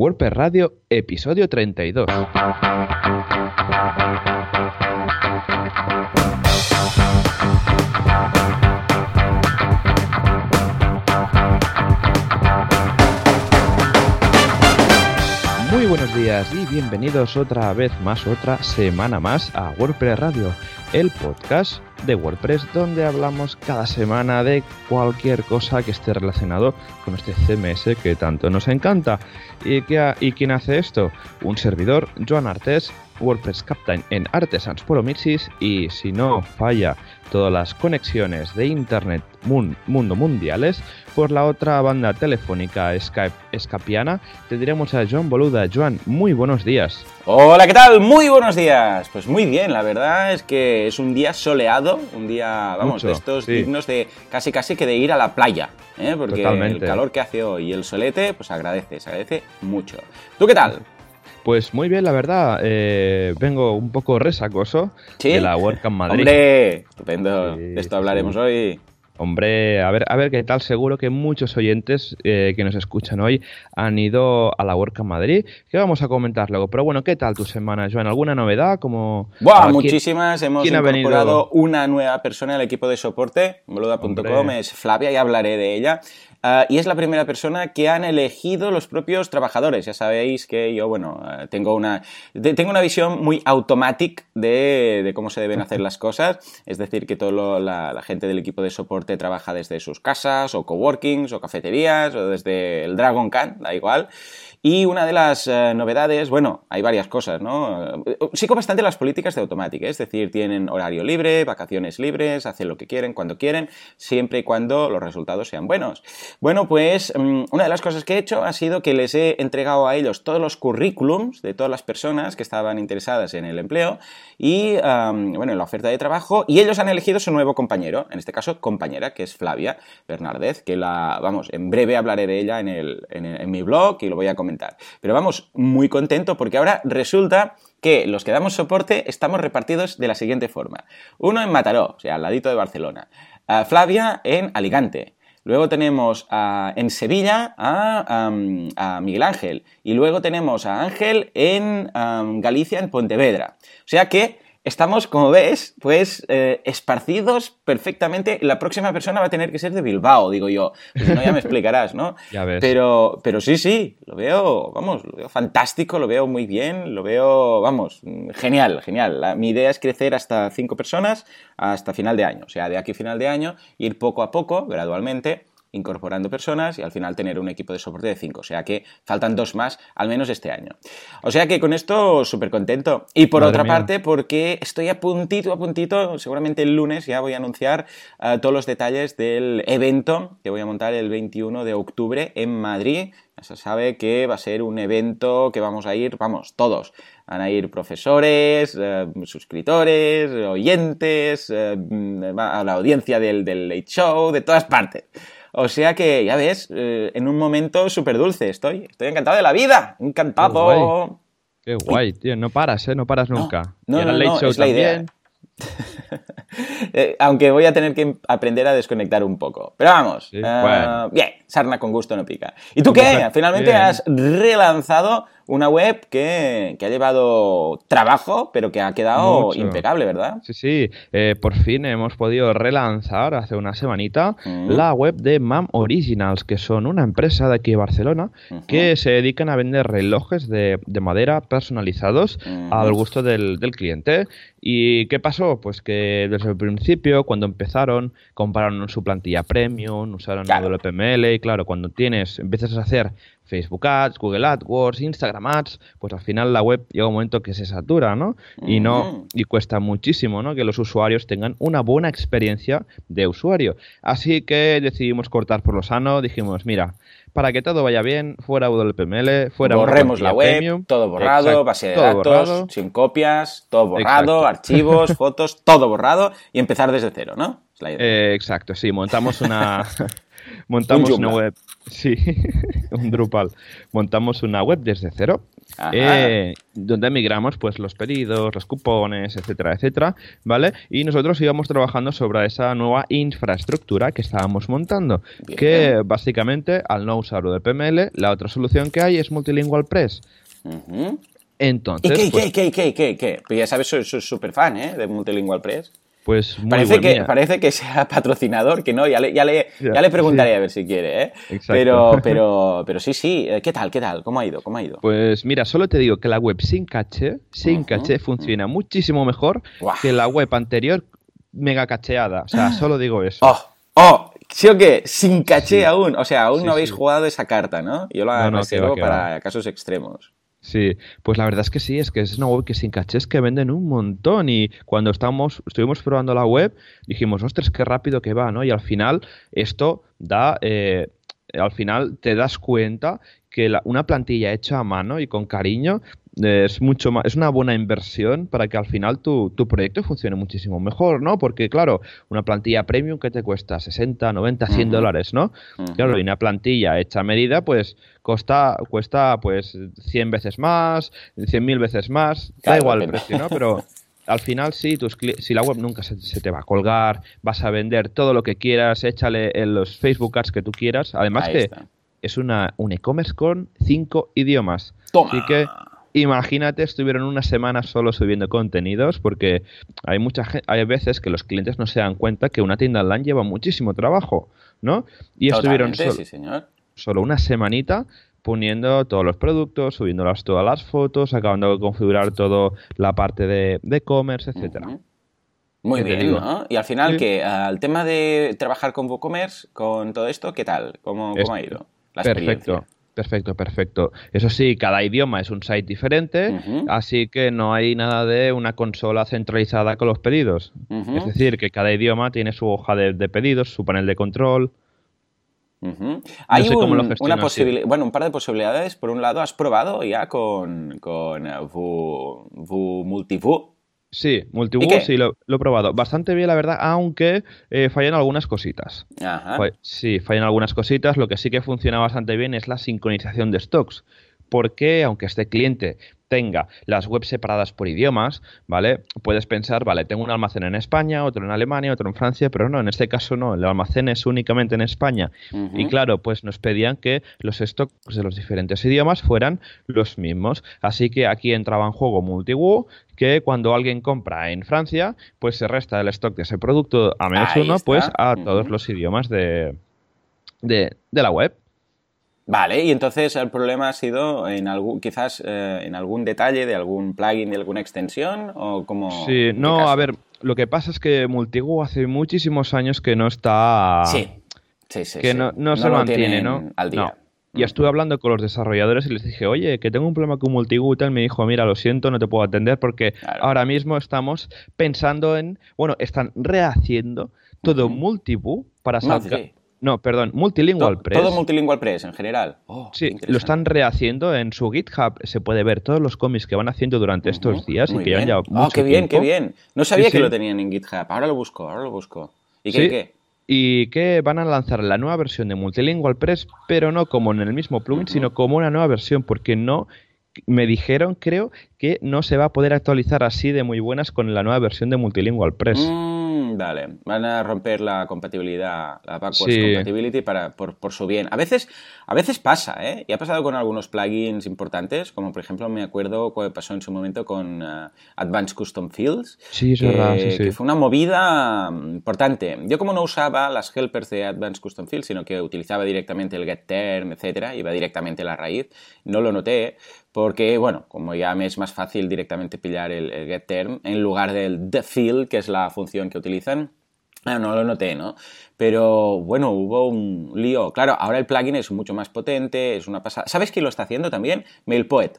WordPress Radio, episodio 32. Y bienvenidos otra vez más, otra semana más a WordPress Radio, el podcast de WordPress donde hablamos cada semana de cualquier cosa que esté relacionado con este CMS que tanto nos encanta. ¿Y, ¿y quién hace esto? Un servidor, Joan Artes, WordPress Captain en Artesans y si no falla todas las conexiones de Internet mundo mundiales, por la otra banda telefónica Skype escapiana tendremos a Joan Boluda. Joan, muy buenos días. Hola, ¿qué tal? Muy buenos días. Pues muy bien, la verdad es que es un día soleado, un día, vamos, de estos dignos de casi casi que de ir a la playa, ¿eh? porque el calor que hace hoy y el solete, pues agradece, se agradece mucho. ¿Tú qué tal? Pues muy bien, la verdad. Eh, vengo un poco resacoso de la WordCamp Madrid. ¡Hombre! Estupendo. de esto hablaremos hoy. Hombre, a ver, a ver qué tal. Seguro que muchos oyentes eh, que nos escuchan hoy han ido a la WordCamp Madrid, que vamos a comentar luego. Pero bueno, ¿qué tal tu semana, Joan? ¿Alguna novedad? Como, Buah, muchísimas. Hemos incorporado una nueva persona al equipo de soporte, boluda.com, es Flavia y hablaré de ella. Ah, y es la primera persona que han elegido los propios trabajadores. Ya sabéis que yo, bueno, ah, tengo una, tengo una visión muy automática de, cómo se deben hacer las cosas. Es decir, que toda la, la, gente del equipo de soporte trabaja desde sus casas, o coworkings, o cafeterías, o desde el Dragon Can, da igual. Y una de las eh, novedades, bueno, hay varias cosas, ¿no? Sigo bastante las políticas de Automatic, ¿eh? es decir, tienen horario libre, vacaciones libres, hacen lo que quieren, cuando quieren, siempre y cuando los resultados sean buenos. Bueno, pues mm, una de las cosas que he hecho ha sido que les he entregado a ellos todos los currículums de todas las personas que estaban interesadas en el empleo y, bueno, en la oferta de trabajo, y ellos han elegido su nuevo compañero, en este caso compañera, que es Flavia Bernardez, que la, vamos, en breve hablaré de ella en, el, en mi blog y lo voy a comentar pero vamos, muy contento porque ahora resulta que los que damos soporte estamos repartidos de la siguiente forma. Uno en Mataró, o sea, al ladito de Barcelona. Flavia en Alicante. Luego tenemos en Sevilla a, Miguel Ángel. Y luego tenemos a Ángel en Galicia, en Pontevedra. O sea que Estamos, como ves, pues eh, esparcidos perfectamente. La próxima persona va a tener que ser de Bilbao, digo yo. Pues no, ya me explicarás, ¿no? ya ves. Pero, pero sí, sí, lo veo, vamos, lo veo fantástico, lo veo muy bien, lo veo, vamos, genial, genial. mi idea es crecer hasta cinco personas hasta final de año. O sea, de aquí a final de año, ir poco a poco, gradualmente, incorporando personas y al final tener un equipo de soporte de 5. O sea que faltan dos más, al menos este año. O sea que con esto súper contento. Y por otra parte, porque estoy a puntito, a puntito, seguramente el lunes ya voy a anunciar eh, todos los detalles del evento que voy a montar el 21 de octubre en Madrid. Ya se sabe que va a ser un evento que vamos a ir, vamos, todos. Van a ir profesores, eh, suscriptores, oyentes, eh, a la audiencia del, del Late Show, de todas partes. O sea que, ya ves, eh, en un momento súper dulce estoy. Estoy encantado de la vida. Encantado. Qué guay, tío. No paras, ¿eh? No paras nunca. No, no, no, es la idea. Eh, aunque voy a tener que aprender a desconectar un poco. Pero vamos, eh, bien, sarna con gusto no pica. ¿Y tú qué? Finalmente has relanzado una web que, ha llevado trabajo, pero que ha quedado impecable, ¿verdad? Sí, sí. Eh, por fin hemos podido relanzar hace una semanita mm. la web de MAM Originals, que son una empresa de aquí de Barcelona que se dedican a vender relojes de, madera personalizados al gusto del, del cliente. ¿Y qué pasó? Pues que desde el principio, cuando empezaron, compraron su plantilla premium, usaron el WPML y claro, cuando tienes, empiezas a hacer Facebook Ads, Google AdWords, Instagram Ads, pues al final la web llega un momento que se satura, ¿no? Y no y cuesta muchísimo, ¿no? Que los usuarios tengan una buena experiencia de usuario. Así que decidimos cortar por lo sano, dijimos, mira, para que todo vaya bien, fuera WPML, fuera Borremos la web, todo borrado, base de datos, sin copias, todo borrado, archivos, fotos, todo borrado y empezar desde cero, ¿no? Eh, exacto, sí, montamos una montamos una web Sí, un Drupal. Montamos una web desde cero eh, donde migramos pues los pedidos, los cupones, etcétera, etcétera, ¿vale? Y nosotros íbamos trabajando sobre esa nueva infraestructura que estábamos montando, que básicamente al no usar PML, la otra solución que hay es Multilingual Press. Entonces, ¿Y qué, pues qué, qué, qué, qué, Pues ya sabes, soy súper fan, ¿eh? De Multilingual Press. Pues muy parece, que, parece que sea patrocinador, que no, ya le, ya le, ya, le preguntaré a ver si quiere, ¿eh? Pero, pero, pero sí, sí, eh, ¿qué tal? ¿Qué tal? ¿Cómo ha ido? ¿Cómo ha ido? Pues mira, solo te digo que la web sin caché, sin caché funciona muchísimo mejor que la web anterior mega cacheada. O sea, solo digo eso. ¡Oh! ¡Oh! ¿Sí o qué? Sin caché aún. O sea, aún no habéis jugado esa carta, ¿no? Yo la no, para casos extremos. Sí, pues la verdad es que sí, es que es una web que sin cachés que venden un montón y cuando estamos, estuvimos probando la web dijimos, ostras, qué rápido que va, ¿no? Y al final esto da, eh, al final te das cuenta que una plantilla hecha a mano y con cariño es mucho más, es una buena inversión para que al final tu, proyecto funcione muchísimo mejor, ¿no? Porque claro, una plantilla premium que te cuesta 60, 90, 100 dólares, ¿no? Claro, y una plantilla hecha a medida, pues costa, cuesta pues 100 veces más, 100 mil veces más, da igual el precio, ¿no? Pero al final sí, tus si la web nunca se, te va a colgar, vas a vender todo lo que quieras, échale en los Facebook ads que tú quieras, además que es una, un e-commerce con cinco idiomas. Toma. Así que imagínate, estuvieron una semana solo subiendo contenidos porque hay mucha hay veces que los clientes no se dan cuenta que una tienda online lleva muchísimo trabajo, ¿no? Y estuvieron solo, una semanita poniendo todos los productos, subiendo todas las fotos, acabando de configurar toda la parte de e-commerce, etcétera. Muy bien, ¿no? Y al final, que el tema de trabajar con WooCommerce, con todo esto, ¿qué tal? ¿Cómo, cómo ha ido? La perfecto. Perfecto, perfecto. Eso sí, cada idioma es un site diferente, así que no hay nada de una consola centralizada con los pedidos. Es decir, que cada idioma tiene su hoja de, pedidos, su panel de control. Hay un, una posibilidad, bueno, un par de posibilidades. Por un lado, has probado ya con, con uh, Sí, Multibook sí lo, he probado. Bastante bien, la verdad, aunque eh, fallan algunas cositas. Ajá. Sí, fallan algunas cositas. Lo que sí que funciona bastante bien es la sincronización de stocks. Porque, aunque este cliente tenga las webs separadas por idiomas, ¿vale? Puedes pensar, vale, tengo un almacén en España, otro en Alemania, otro en Francia, pero no, en este caso no, el almacén es únicamente en España. Y claro, pues nos pedían que los stocks de los diferentes idiomas fueran los mismos. Así que aquí entraba en juego MultiWoo, que cuando alguien compra en Francia, pues se resta el stock de ese producto a menos uno, pues a todos los idiomas de, de la web. Vale, y entonces el problema ha sido en algún, quizás eh, en algún detalle de algún plugin, de alguna extensión o como. Sí, no, a ver, lo que pasa es que Multigo hace muchísimos años que no está. Sí, sí, sí. Que No, no, se mantiene, ¿no? Al día. Y estuve hablando con los desarrolladores y les dije, oye, que tengo un problema con Multigo y tal. Me dijo, mira, lo siento, no te puedo atender porque ahora mismo estamos pensando en. Bueno, están rehaciendo todo uh para sacar. No, perdón, Multilingual Press. Todo Multilingual Press en general. Oh, sí, lo están rehaciendo en su GitHub. Se puede ver todos los cómics que van haciendo durante estos días y que llevan ya ah, mucho Oh, qué bien, qué bien. No sabía que lo tenían en GitHub. Ahora lo busco, ahora lo busco. ¿Y qué, qué? Y que van a lanzar la nueva versión de Multilingual Press, pero no como en el mismo plugin, sino como una nueva versión, porque no me dijeron, creo, que no se va a poder actualizar así de muy buenas con la nueva versión de Multilingual Press. Mm, dale, van a romper la compatibilidad, la backwards compatibility para, por, su bien. A veces, a veces pasa, ¿eh? Y ha pasado con algunos plugins importantes, como por ejemplo me acuerdo que pasó en su momento con uh, Advanced Custom Fields. Sí, es verdad, sí, sí. que fue una movida importante. Yo como no usaba las helpers de Advanced Custom Fields, sino que utilizaba directamente el getTerm, etcétera, iba directamente a la raíz, no lo noté, porque, bueno, como ya me es más fácil directamente pillar el, getTerm en lugar del theField, que es la función que utilizan, ah, no lo noté, ¿no? Pero bueno, hubo un lío. Claro, ahora el plugin es mucho más potente, es una pasada. ¿Sabes quién lo está haciendo también? MailPoet.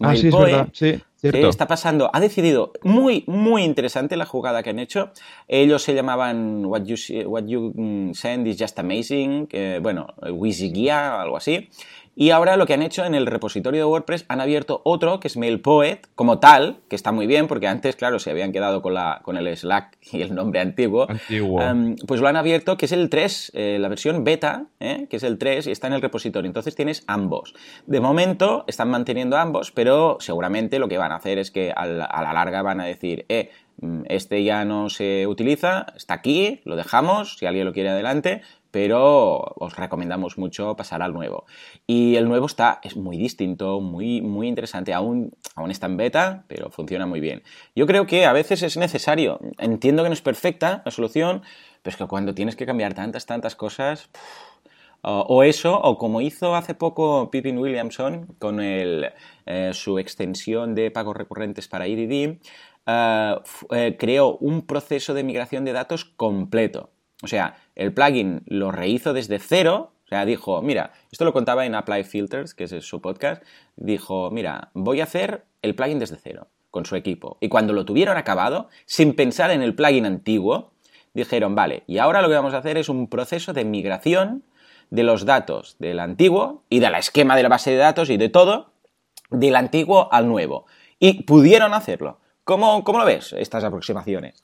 Ah, sí, es verdad, sí. está pasando, ha decidido, muy, muy interesante la jugada que han hecho. Ellos se llamaban What You, What you mm, Send is Just Amazing, bueno, Wizigia, algo así. Y ahora lo que han hecho en el repositorio de WordPress han abierto otro que es MailPoet como tal, que está muy bien porque antes, claro, se habían quedado con, la, con el Slack y el nombre antiguo. Antiguo. pues lo han abierto, que es el 3, eh, la versión beta, ¿eh? que es el 3 y está en el repositorio. Entonces tienes ambos. De momento están manteniendo ambos, pero seguramente lo que van a hacer es que a la, a la larga van a decir, eh, mm, este ya no se utiliza, está aquí, lo dejamos, si alguien lo quiere adelante, pero os recomendamos mucho pasar al nuevo. Y el nuevo está, es muy distinto, muy, muy interesante, aún, aún está en beta, pero funciona muy bien. Yo creo que a veces es necesario, entiendo que no es perfecta la solución, pero es que cuando tienes que cambiar tantas, tantas cosas... o eso, o como hizo hace poco Pippin Williamson con el, eh, su extensión de pagos recurrentes para IDD, eh, eh, creó un proceso de migración de datos completo. O sea, el plugin lo rehizo desde cero. O sea, dijo, mira, esto lo contaba en Apply Filters, que es su podcast. Dijo, mira, voy a hacer el plugin desde cero con su equipo. Y cuando lo tuvieron acabado, sin pensar en el plugin antiguo, dijeron, vale, y ahora lo que vamos a hacer es un proceso de migración de los datos del antiguo y de la esquema de la base de datos y de todo, del antiguo al nuevo. Y pudieron hacerlo. ¿Cómo, cómo lo ves, estas aproximaciones?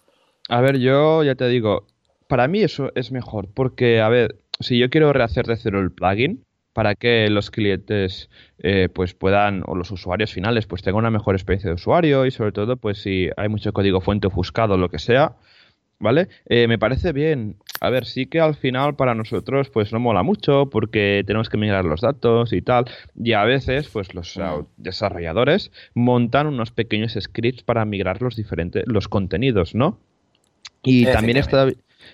A ver, yo ya te digo, para mí eso es mejor, porque, a ver, si yo quiero rehacer de cero el plugin, para que los clientes eh, pues puedan, o los usuarios finales, pues tengan una mejor experiencia de usuario y sobre todo, pues si hay mucho código fuente ofuscado o lo que sea, ¿vale? Eh, me parece bien. A ver, sí que al final para nosotros pues no mola mucho porque tenemos que migrar los datos y tal. Y a veces pues los desarrolladores montan unos pequeños scripts para migrar los diferentes, los contenidos, ¿no? Y también está,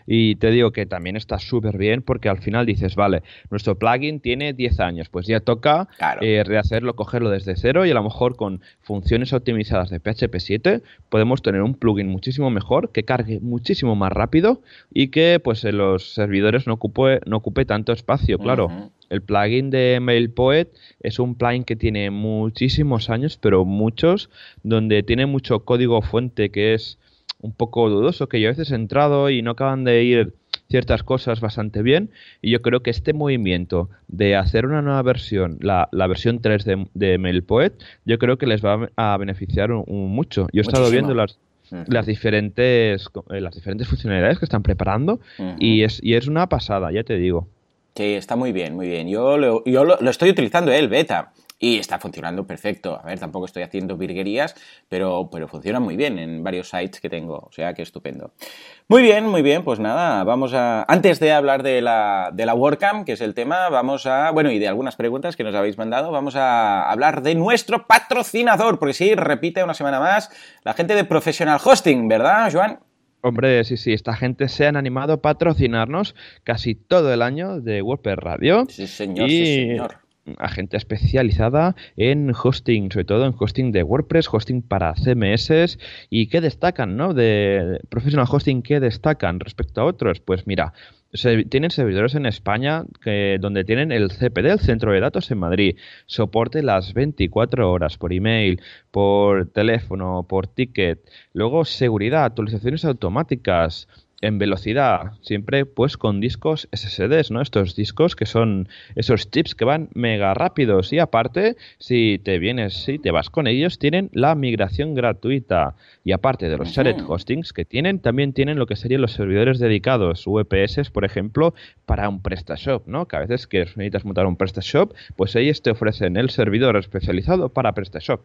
y te digo que también está súper bien porque al final dices, vale, nuestro plugin tiene 10 años, pues ya toca eh, rehacerlo, cogerlo desde cero y a lo mejor con funciones optimizadas de PHP 7 podemos tener un plugin muchísimo mejor que cargue muchísimo más rápido y que pues en los servidores no ocupe, no ocupe tanto espacio, claro. El plugin de MailPoet es un plugin que tiene muchísimos años, pero muchos, donde tiene mucho código fuente que es un poco dudoso, que yo a veces he entrado y no acaban de ir ciertas cosas bastante bien y yo creo que este movimiento de hacer una nueva versión, la, versión 3 de, de MailPoet, yo creo que les va a beneficiar mucho. Yo he estado viendo las, las diferentes eh, las diferentes funcionalidades que están preparando y, es, y es una pasada, ya te digo. Sí, está muy bien, muy bien. Yo lo, yo lo, lo estoy utilizando, el beta y está funcionando perfecto. A ver, tampoco estoy haciendo virguerías, pero, pero funciona muy bien en varios sites que tengo, o sea que estupendo. Muy bien, muy bien, pues nada, vamos a... Antes de hablar de la, de la WordCamp, que es el tema, vamos a... Bueno, y de algunas preguntas que nos habéis mandado, vamos a hablar de nuestro patrocinador, porque sí, repite una semana más, la gente de Professional Hosting, ¿verdad, Joan? Hombre, sí, sí, esta gente se han animado a patrocinarnos casi todo el año de WordPress Radio. Sí, señor, sí, señor gente especializada en hosting, sobre todo en hosting de WordPress, hosting para CMS y qué destacan, ¿no? De professional hosting, ¿qué destacan respecto a otros? Pues mira, tienen servidores en España que, donde tienen el CPD, el centro de datos en Madrid, soporte las 24 horas por email, por teléfono, por ticket, luego seguridad, actualizaciones automáticas, en velocidad, siempre pues con discos SSDs, ¿no? Estos discos que son esos chips que van mega rápidos y aparte, si te vienes, si te vas con ellos, tienen la migración gratuita y aparte de los shared hostings que tienen, también tienen lo que serían los servidores dedicados, VPS, por ejemplo, para un PrestaShop, ¿no? Que a veces que necesitas montar un PrestaShop, pues ellos te ofrecen el servidor especializado para PrestaShop.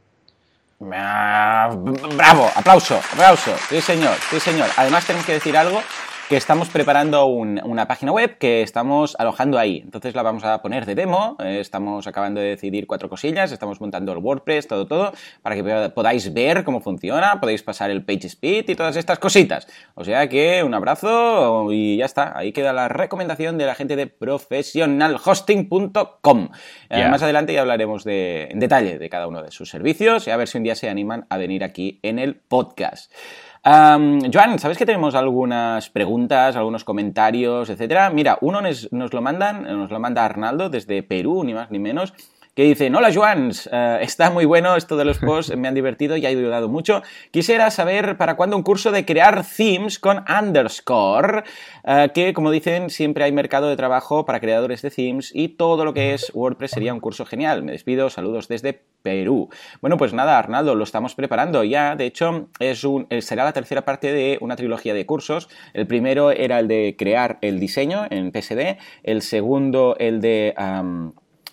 Bravo, aplauso, aplauso. Sí, señor, sí, señor. Además, tenemos que decir algo que estamos preparando una página web que estamos alojando ahí. Entonces la vamos a poner de demo. Eh, estamos acabando de decidir cuatro cosillas. Estamos montando el WordPress, todo, todo, para que podáis ver cómo funciona. Podéis pasar el PageSpeed y todas estas cositas. O sea que un abrazo y ya está. Ahí queda la recomendación de la gente de professionalhosting.com. Eh, más adelante ya hablaremos de, en detalle de cada uno de sus servicios y a ver si un día se animan a venir aquí en el podcast. Joan, ¿sabes que tenemos algunas preguntas, algunos comentarios, etcétera? Mira, uno nos, lo mandan, nos lo manda Arnaldo desde Perú, ni más ni menos. Que dicen, hola Joans, eh, está muy bueno esto de los posts, me han divertido y ha ayudado mucho. Quisiera saber para cuándo un curso de crear themes con underscore, eh, que como dicen, siempre hay mercado de trabajo para creadores de themes y todo lo que es WordPress sería un curso genial. Me despido, saludos desde Perú. Bueno, pues nada, Arnaldo, lo estamos preparando ya. De hecho, es un, eh, será la tercera parte de una trilogía de cursos. El primero era el de crear el diseño en PSD, el segundo el de...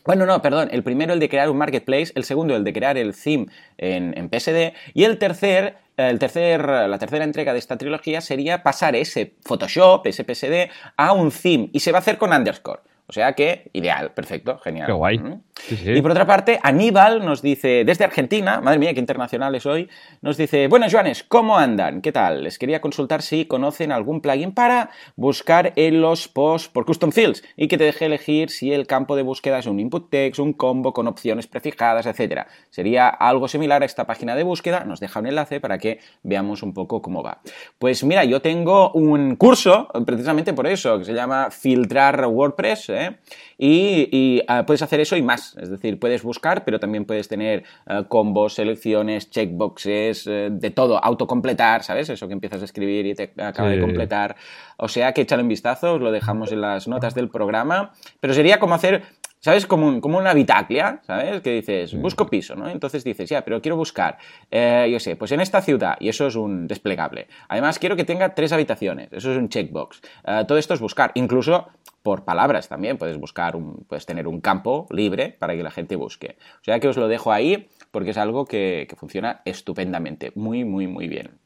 bueno, no, perdón. El primero el de crear un marketplace, el segundo el de crear el theme en, en PSD y el tercer el tercer, la tercera entrega de esta trilogía sería pasar ese Photoshop, ese PSD, a un theme y se va a hacer con underscore. O sea que, ideal, perfecto, genial. Qué guay. Y por otra parte, Aníbal nos dice, desde Argentina, madre mía, qué internacional es hoy, nos dice, bueno, Joanes, ¿cómo andan? ¿Qué tal? Les quería consultar si conocen algún plugin para buscar en los posts por custom fields y que te deje elegir si el campo de búsqueda es un input text, un combo con opciones prefijadas, etc. Sería algo similar a esta página de búsqueda, nos deja un enlace para que veamos un poco cómo va. Pues mira, yo tengo un curso, precisamente por eso, que se llama Filtrar WordPress, ¿eh? Y, ah, puedes hacer eso y más. Es decir, puedes buscar, pero también puedes tener ah, combos, selecciones, checkboxes, eh, de todo, autocompletar, ¿sabes? Eso que empiezas a escribir y te acaba de completar. O sea, que échale un vistazo, os lo dejamos en las notas del programa. Pero sería como hacer ¿Sabes? Como, como una bitaclia, ¿sabes? Que dices, busco piso, ¿no? Entonces dices, ya, pero quiero buscar, eh, yo sé, pues en esta ciudad, y eso es un desplegable. Además, quiero que tenga tres habitaciones, eso es un checkbox. Eh, todo esto es buscar, incluso por palabras también, puedes buscar, un, puedes tener un campo libre para que la gente busque. O sea que os lo dejo ahí porque es algo que, que funciona estupendamente, muy, muy, muy bien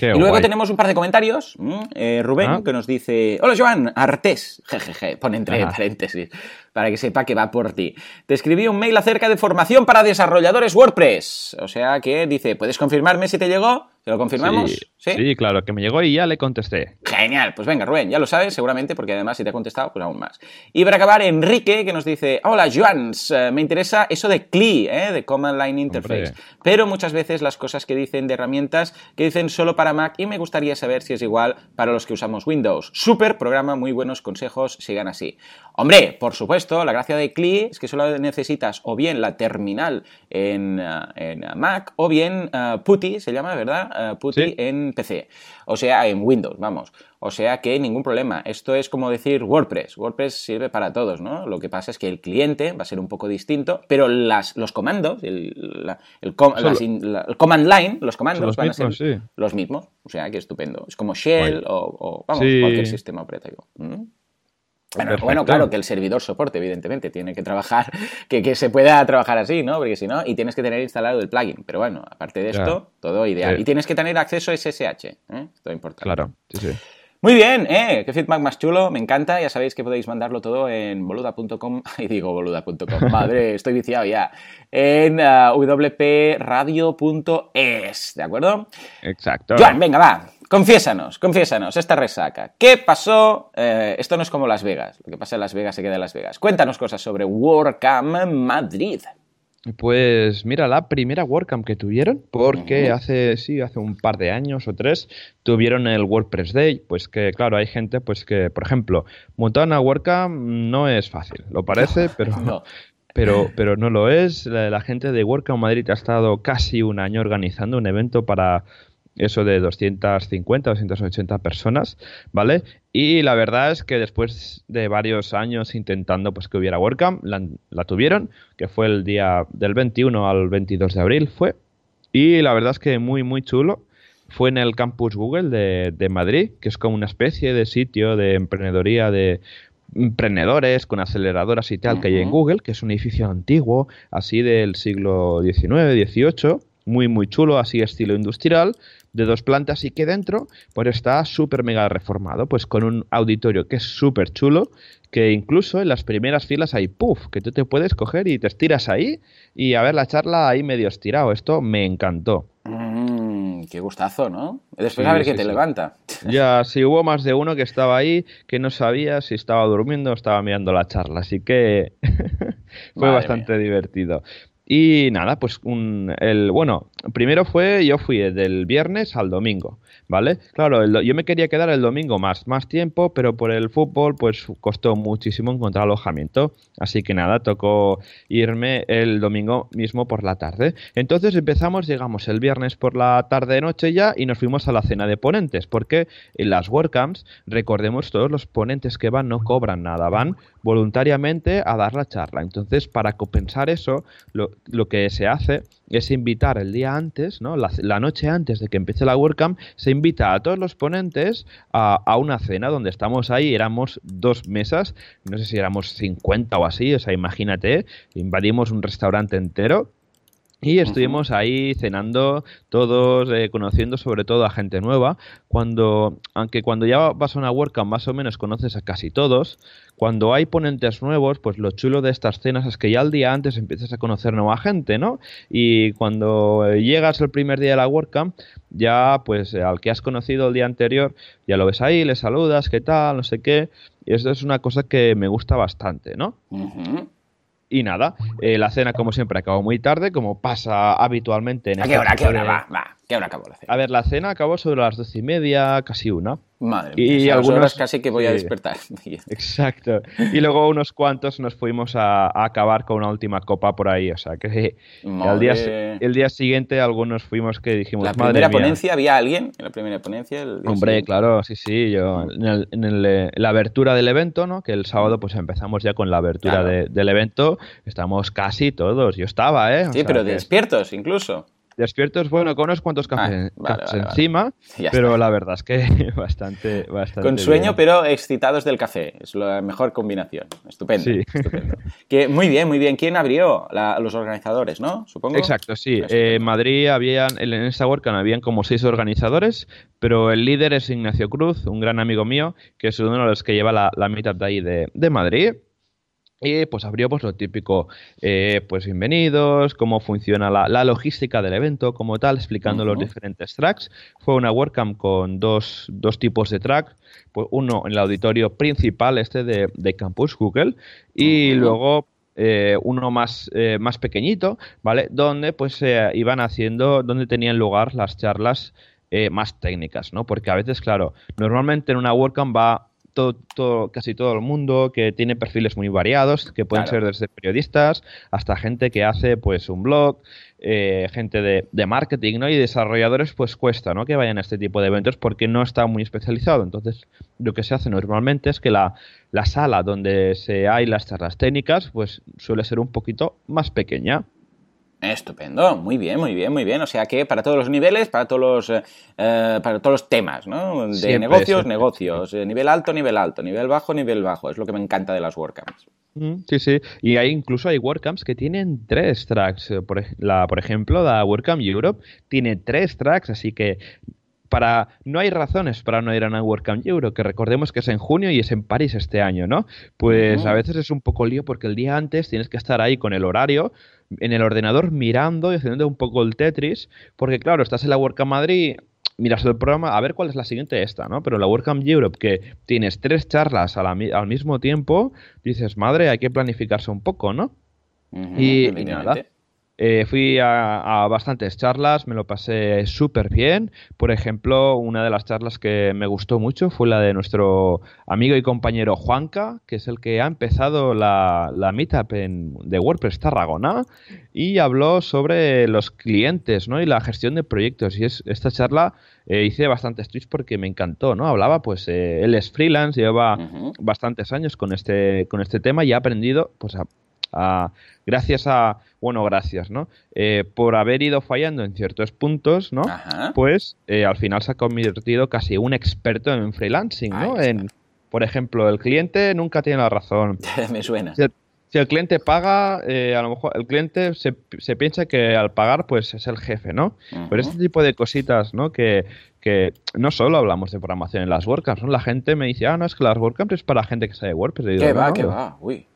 y luego tenemos un par de comentarios. Eh, Rubén, ah. que nos dice: Hola, Joan, Artés. Jejeje, pone entre paréntesis, para que sepa que va por ti. Te escribí un mail acerca de formación para desarrolladores WordPress. O sea que dice: ¿Puedes confirmarme si te llegó? ¿Te lo confirmamos? Sí, claro, que me llegó y ya le contesté. Genial, pues venga, Rubén, ya lo sabes seguramente, porque además si te ha contestado, pues aún más. Y para acabar, Enrique, que nos dice, hola, Joans, eh, me interesa eso de CLI, ¿eh? de Command Line Interface, pero muchas veces las cosas que dicen de herramientas que dicen solo para Mac y me gustaría saber si es igual para los que usamos Windows. Super programa, muy buenos consejos, sigan así. Hombre, por supuesto, la gracia de CLI es que solo necesitas o bien la terminal en, eh, Mac o bien PuTTY, se llama, ¿verdad? uh, PuTTY en PC, o sea, en Windows, vamos. O sea que ningún problema. Esto es como decir WordPress. WordPress sirve para todos, ¿no? Lo que pasa es que el cliente va a ser un poco distinto, pero las, los comandos, el, el, command line, los comandos van a ser los mismos. O sea que estupendo. Es como Shell o, vamos, cualquier sistema operativo. ¿Mm? Bueno, claro, que el servidor soporte, evidentemente, tiene que trabajar, que, se pueda trabajar así, ¿no? Porque si no, y tienes que tener instalado el plugin. Pero bueno, aparte de esto, todo ideal. Y tienes que tener acceso a SSH, ¿eh? Esto es importante. Claro, sí, sí. Muy bien, ¿eh? Qué feedback más chulo, me encanta. Ya sabéis que podéis mandarlo todo en boluda.com. Y digo boluda.com, madre, estoy viciado ya. En uh, wpradio.es, ¿de acuerdo? Exacto. Joan, venga, va. Confiésanos, confiésanos, esta resaca. ¿Qué pasó? Eh, esto no es como Las Vegas. Lo que pasa en Las Vegas se queda en Las Vegas. Cuéntanos cosas sobre WordCamp Madrid. Pues mira, la primera WordCamp que tuvieron, porque hace, sí, hace un par de años o tres, tuvieron el WordPress Day, pues que claro, hay gente pues que, por ejemplo, montar una WordCamp no es fácil, lo parece, pero, no. pero, pero no lo es. La, gente de WordCamp Madrid ha estado casi un año organizando un evento para eso de 250, 280 personas, ¿vale? Y la verdad es que después de varios años intentando pues que hubiera WordCamp, la, tuvieron, que fue el día del 21 al 22 de abril fue. Y la verdad es que muy, muy chulo. Fue en el campus Google de, de Madrid, que es como una especie de sitio de emprendedoría de emprendedores con aceleradoras y tal que hay en Google, que es un edificio antiguo, así del siglo XIX, XVIII, muy, muy chulo, así estilo industrial, de dos plantas y que dentro pues está súper mega reformado, pues con un auditorio que es súper chulo, que incluso en las primeras filas hay puff, que tú te puedes coger y te estiras ahí y a ver la charla ahí medio estirado. Esto me encantó. Mm, qué gustazo, ¿no? Después a ver qué te levanta. Ya, sí, hubo más de uno que estaba ahí que no sabía si estaba durmiendo o estaba mirando la charla, así que fue bastante divertido. Y nada, pues un, el, bueno, primero fue, yo fui del viernes al domingo, ¿vale? Claro, yo me quería quedar el domingo más, más tiempo, pero por el fútbol pues costó muchísimo encontrar alojamiento. Así que nada, tocó irme el domingo mismo por la tarde. Entonces empezamos, llegamos el viernes por la tarde noche ya y nos fuimos a la cena de ponentes, porque en las WordCamps, recordemos, todos los ponentes que van no cobran nada, van voluntariamente a dar la charla. Entonces, para compensar eso, lo, lo que se hace es invitar el día antes, ¿no? La, noche antes de que empiece la WordCamp, se invita a todos los ponentes a, una cena donde estamos ahí, éramos dos mesas, no sé si éramos 50 o así, o sea, imagínate, invadimos un restaurante entero y estuvimos ahí cenando todos, eh, conociendo sobre todo a gente nueva. Cuando, aunque cuando ya vas a una WordCamp más o menos conoces a casi todos, cuando hay ponentes nuevos, pues lo chulo de estas cenas es que ya el día antes empiezas a conocer nueva gente, ¿no? Y cuando llegas el primer día de la WordCamp, ya pues al que has conocido el día anterior, ya lo ves ahí, le saludas, qué tal, no sé qué. Y eso es una cosa que me gusta bastante, ¿no? Y nada, eh, la cena, como siempre, acabó muy tarde, como pasa habitualmente en ¿A qué hora, qué hora va? va? ¿Qué hora acabó la cena? A ver, la cena acabó sobre las doce y media, casi una. Madre mía, y algunas horas casi que voy a despertar. Exacto. Y luego unos cuantos nos fuimos a, acabar con una última copa por ahí. O sea que el día, el día, siguiente algunos fuimos que dijimos. ¿La primera ponencia había alguien? ¿En la primera ponencia? Hombre, claro, sí, sí. Yo, en, la abertura del evento, ¿no? Que el sábado pues empezamos ya con la abertura del evento. Estamos casi todos. Yo estaba, ¿eh? sí, pero despiertos incluso despiertos, bueno, con unos cuantos cafés, encima, pero la verdad es que bastante, bastante Con sueño, pero excitados del café. Es la mejor combinación. Estupendo. estupendo. Que, muy bien, muy bien. ¿Quién abrió? los organizadores, ¿no? Supongo. Exacto, sí. Eh, en Madrid habían, en esta WordCamp habían como seis organizadores, pero el líder es Ignacio Cruz, un gran amigo mío, que es uno de los que lleva la, la meetup de ahí de, de Madrid. Y pues abrió pues lo típico, eh, pues bienvenidos, cómo funciona la, logística del evento como tal, explicando los diferentes tracks. Fue una WordCamp con dos, dos, tipos de track, pues uno en el auditorio principal este de, Campus Google y luego eh, uno más, eh, más pequeñito, ¿vale? Donde pues se iban haciendo, donde tenían lugar las charlas más técnicas, ¿no? Porque a veces, claro, normalmente en una WordCamp va todo, casi todo el mundo que tiene perfiles muy variados, que pueden ser desde periodistas hasta gente que hace pues un blog, eh, gente de, marketing ¿no? y desarrolladores, pues cuesta ¿no? que vayan a este tipo de eventos porque no está muy especializado. Entonces, lo que se hace normalmente es que la, la sala donde se hay las charlas técnicas, pues suele ser un poquito más pequeña. Estupendo, muy bien, muy bien, muy bien. O sea que para todos los niveles, para todos los, eh, eh, para todos los temas, ¿no? De negocios, negocios. Eh, nivel alto, nivel alto. Nivel bajo, nivel bajo. Es lo que me encanta de las WordCamps. Mm, sí, sí. Y hay incluso hay WordCamps que tienen tres tracks. Por, la, por ejemplo, la WordCamp Europe tiene tres tracks, así que para no hay razones para no ir a una WordCamp Euro, que recordemos que es en junio y es en París este año, ¿no? Pues a veces es un poco lío porque el día antes tienes que estar ahí con el horario en el ordenador mirando y haciendo un poco el Tetris, porque claro, estás en la WordCamp Madrid, miras el programa, a ver cuál es la siguiente esta, ¿no? Pero la WordCamp Europe, que tienes tres charlas al mismo tiempo, dices, madre, hay que planificarse un poco, ¿no? y, y, nada. Eh, fui a, bastantes charlas, me lo pasé súper bien. Por ejemplo, una de las charlas que me gustó mucho fue la de nuestro amigo y compañero Juanca, que es el que ha empezado la, la meetup en, de WordPress Tarragona y habló sobre los clientes ¿no? y la gestión de proyectos. Y es, esta charla eh, hice bastantes tweets porque me encantó. ¿no? Hablaba, pues eh, él es freelance, lleva bastantes años con este, con este tema y ha aprendido pues, a gracias a, bueno, gracias, ¿no? Eh, por haber ido fallando en ciertos puntos, ¿no? Pues eh, al final se ha convertido casi un experto en freelancing, ¿no? En, por ejemplo, el cliente nunca tiene la razón. Me suena. Si el, cliente paga, eh, a lo mejor el cliente se, se, piensa que al pagar, pues es el jefe, ¿no? Pero este tipo de cositas, ¿no? Que, que no solo hablamos de programación en las WordCamps, ¿no? La gente me dice, ah, no, es que las WordCamps es para gente que sabe WordPress. ¿Qué va, qué va? Uy.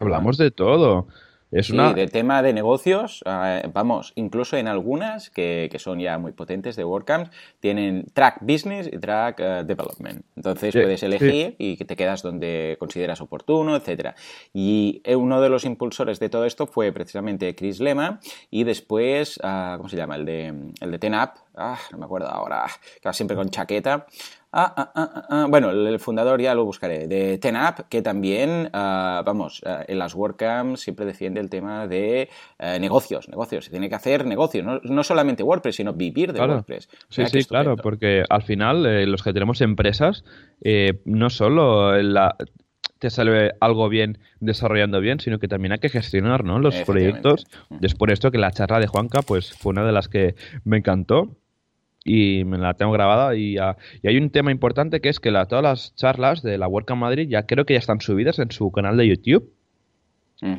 Hablamos de todo. Es sí, de tema de negocios, eh, vamos, incluso en algunas que, que, son ya muy potentes de WordCamps, tienen track business y track eh, development. Entonces puedes elegir y que te quedas donde consideras oportuno, etcétera. Y uno de los impulsores de todo esto fue precisamente Chris Lema y después, uh, ¿cómo se llama? El de, el de TenUp, ah, no me acuerdo ahora, que va siempre con chaqueta. Ah, ah, ah, ah, bueno, el fundador ya lo buscaré, de TenUp, que también, vamos, en las WordCamps siempre defiende el tema de eh, negocios, negocios, se tiene que hacer negocios, no, solamente WordPress, sino vivir de WordPress. sí, sí, claro, porque al final eh, los que tenemos empresas, eh, no solo la, te sale algo bien desarrollando bien, sino que también hay que gestionar ¿no? los proyectos. Después esto que la charla de Juanca pues fue una de las que me encantó y me la tengo grabada y, hay un tema importante que es que la, todas las charlas de la WordCamp Madrid ya creo que ya están subidas en su canal de YouTube.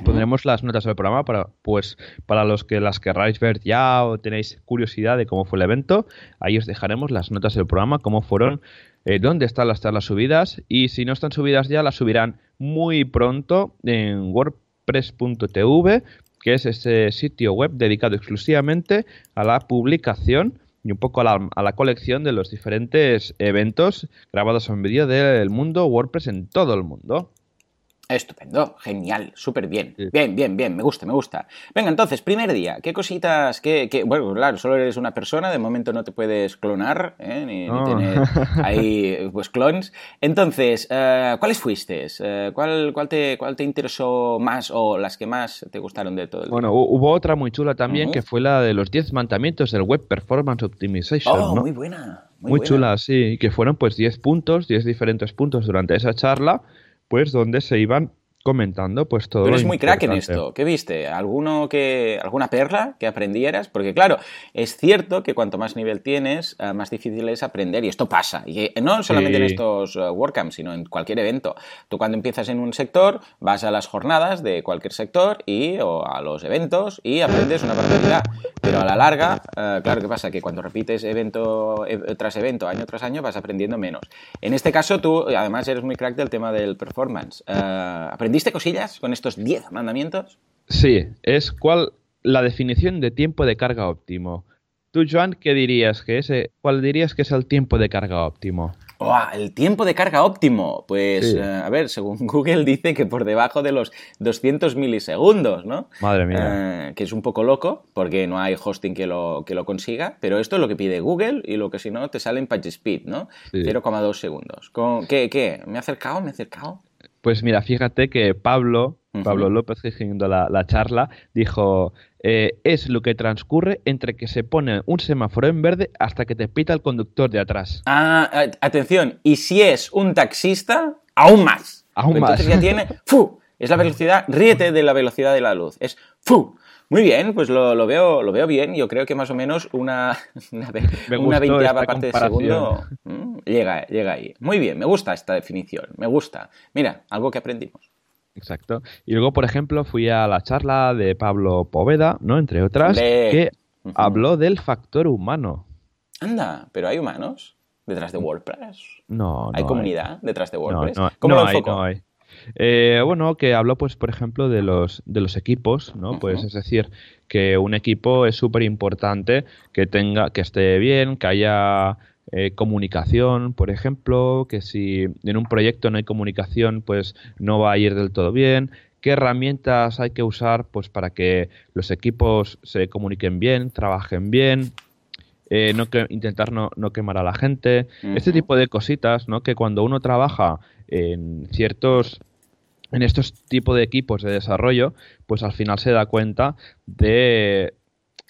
Pondremos las notas del programa para, pues, para los que las querráis ver ya o tenéis curiosidad de cómo fue el evento. Ahí os dejaremos las notas del programa, cómo fueron, eh, dónde están las charlas subidas y si no están subidas ya, las subirán muy pronto en wordpress.tv, que es ese sitio web dedicado exclusivamente a la publicación y un poco a la, a la, colección de los diferentes eventos grabados en vídeo del mundo WordPress en todo el mundo. Estupendo, genial, súper bien. Bien, bien, bien, me gusta, me gusta. Venga, entonces, primer día, ¿qué cositas? Qué, qué... Bueno, claro, solo eres una persona, de momento no te puedes clonar, ¿eh? ni, tener ahí pues clones. Entonces, uh, ¿cuáles fuiste? Uh, ¿cuál, cuál, te, ¿Cuál te interesó más o las que más te gustaron de todo el Bueno, hubo otra muy chula también que fue la de los 10 mandamientos del Web Performance Optimization. Oh, muy buena. Muy, chula, sí, que fueron pues 10 puntos, 10 diferentes puntos durante esa charla pues donde se iban comentando pues todo. Pero eres muy crack en esto. ¿Qué viste? ¿Alguno que, ¿Alguna perla que aprendieras? Porque claro, es cierto que cuanto más nivel tienes, eh, más difícil es aprender. Y esto pasa. Y no solamente en estos uh, WordCamps, sino en cualquier evento. Tú cuando empiezas en un sector, vas a las jornadas de cualquier sector y, o a los eventos y aprendes una barbaridad. Pero a la larga, claro que pasa que cuando repites evento tras evento, año tras año, vas aprendiendo menos. En este caso, tú además eres muy crack del tema del performance. Uh, ¿Aprendiste cosillas con estos 10 mandamientos? Sí, es cuál la definición de tiempo de carga óptimo. Tú, Joan, ¿qué dirías que es, cuál dirías que es el tiempo de carga óptimo? el tiempo de carga óptimo. Pues, eh, a ver, según Google dice que por debajo de los 200 milisegundos, ¿no? Madre mía. Eh, que es un poco loco, porque no hay hosting que lo, que lo consiga, pero esto es lo que pide Google y lo que si no te sale en PageSpeed, ¿no? 0,2 segundos. ¿Qué, ¿Qué? ¿Me he acercado? ¿Me he acercado? Pues mira, fíjate que Pablo, Pablo López, dirigiendo la, la charla, dijo, eh, es lo que transcurre entre que se pone un semáforo en verde hasta que te pita el conductor de atrás. Ah, atención, y si es un taxista, aún más. Aún más. Entonces ya tiene, ¡fu! Es la velocidad, ríete de la velocidad de la luz. Es ¡fu! Muy bien, pues lo, veo, lo veo bien. Yo creo que más o menos una, una, veinteava parte de segundo mm, llega, llega ahí. Muy bien, me gusta esta definición, me gusta. Mira, algo que aprendimos. Exacto. Y luego, por ejemplo, fui a la charla de Pablo Poveda, ¿no? Entre otras, que habló del factor humano. Anda, pero hay humanos detrás de WordPress. No, ¿Hay comunidad detrás de WordPress? No, ¿Cómo lo no hay. Eh, bueno, que habló, pues, por ejemplo, de los, de los equipos, ¿no? Pues es decir, que un equipo es súper importante que tenga, que esté bien, que haya eh, comunicación, por ejemplo, que si en un proyecto no hay comunicación, pues no va a ir del todo bien. ¿Qué herramientas hay que usar pues, para que los equipos se comuniquen bien, trabajen bien? Eh, no que, intentar no, no, quemar a la gente. Este tipo de cositas, ¿no? Que cuando uno trabaja en ciertos en estos tipos de equipos de desarrollo, pues al final se da cuenta de,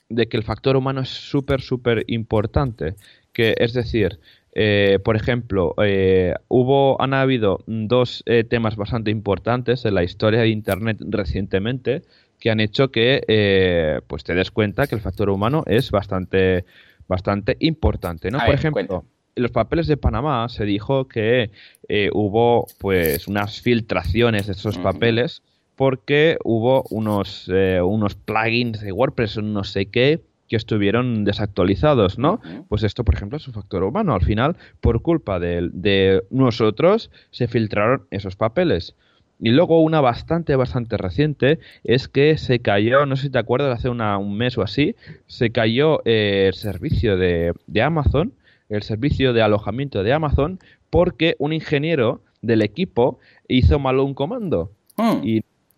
de que el factor humano es súper, súper importante. Que es decir, eh, por ejemplo, eh, hubo, han habido dos eh, temas bastante importantes en la historia de Internet recientemente que han hecho que pues te des cuenta que el factor humano es bastante, bastante importante. ¿no? por ejemplo, en los papeles de Panamá se dijo que eh, hubo pues unas filtraciones de esos papeles porque hubo unos, eh, unos plugins de WordPress, no sé qué, que estuvieron desactualizados, ¿no? Pues esto, por ejemplo, es un factor humano. Al final, por culpa de, de nosotros, se filtraron esos papeles. Y luego una bastante, bastante reciente es que se cayó, no sé si te acuerdas, hace un mes o así, se cayó eh, el servicio de, Amazon, el servicio de alojamiento de Amazon, porque un ingeniero del equipo hizo mal un comando. Hmm.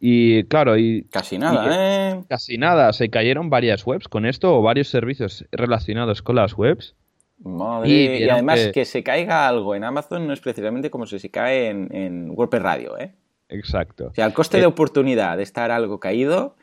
Y, claro, y... Casi nada, ¿eh? Casi nada, se cayeron varias webs con esto o varios servicios relacionados con las webs. y, además que... se caiga algo en Amazon no es precisamente como si se cae en, en WordPress Radio, ¿eh? Exacto. O sea, el coste de eh, oportunidad de estar algo caído,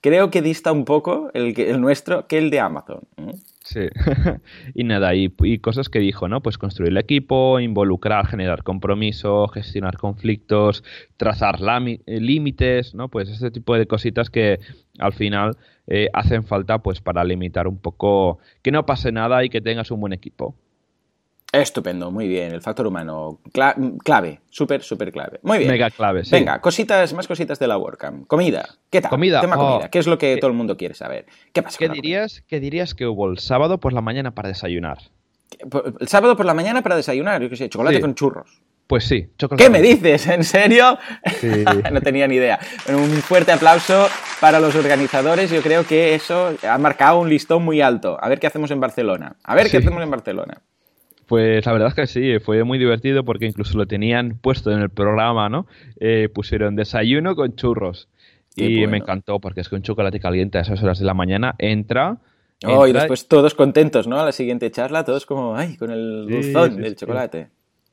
creo que dista un poco el, el nuestro que el de Amazon. ¿eh? Sí, y nada, y, cosas que dijo, ¿no? Pues construir el equipo, involucrar, generar compromiso, gestionar conflictos, trazar eh, límites, ¿no? Pues ese tipo de cositas que al final hacen falta pues para limitar un poco que no pase nada y que tengas un buen equipo. Estupendo, muy bien. El factor humano, clave, súper, súper clave. Muy bien. Mega clave, sí. Venga, cositas, más cositas de la WordCamp. Comida, ¿qué tal? Comida. Tema comida, oh. ¿qué es lo que todo el mundo quiere saber? ¿Qué pasa ¿Qué dirías, ¿Qué dirías que hubo el sábado por la mañana para desayunar? El sábado por la mañana para desayunar, yo qué sé, chocolate con churros. Pues sí, chocolate. ¿Qué me dices? ¿En serio? Sí. no tenía ni idea. un fuerte aplauso para los organizadores. Yo creo que eso ha marcado un listón muy alto. A ver qué hacemos en Barcelona. A ver qué hacemos en Barcelona. Pues la verdad es que sí, fue muy divertido porque incluso lo tenían puesto en el programa, ¿no? Eh, pusieron desayuno con churros. y me encantó porque es que un chocolate caliente a esas horas de la mañana entra. Oh, y después todos contentos, ¿no? A la siguiente charla, todos como, ay, con el dulzón del chocolate.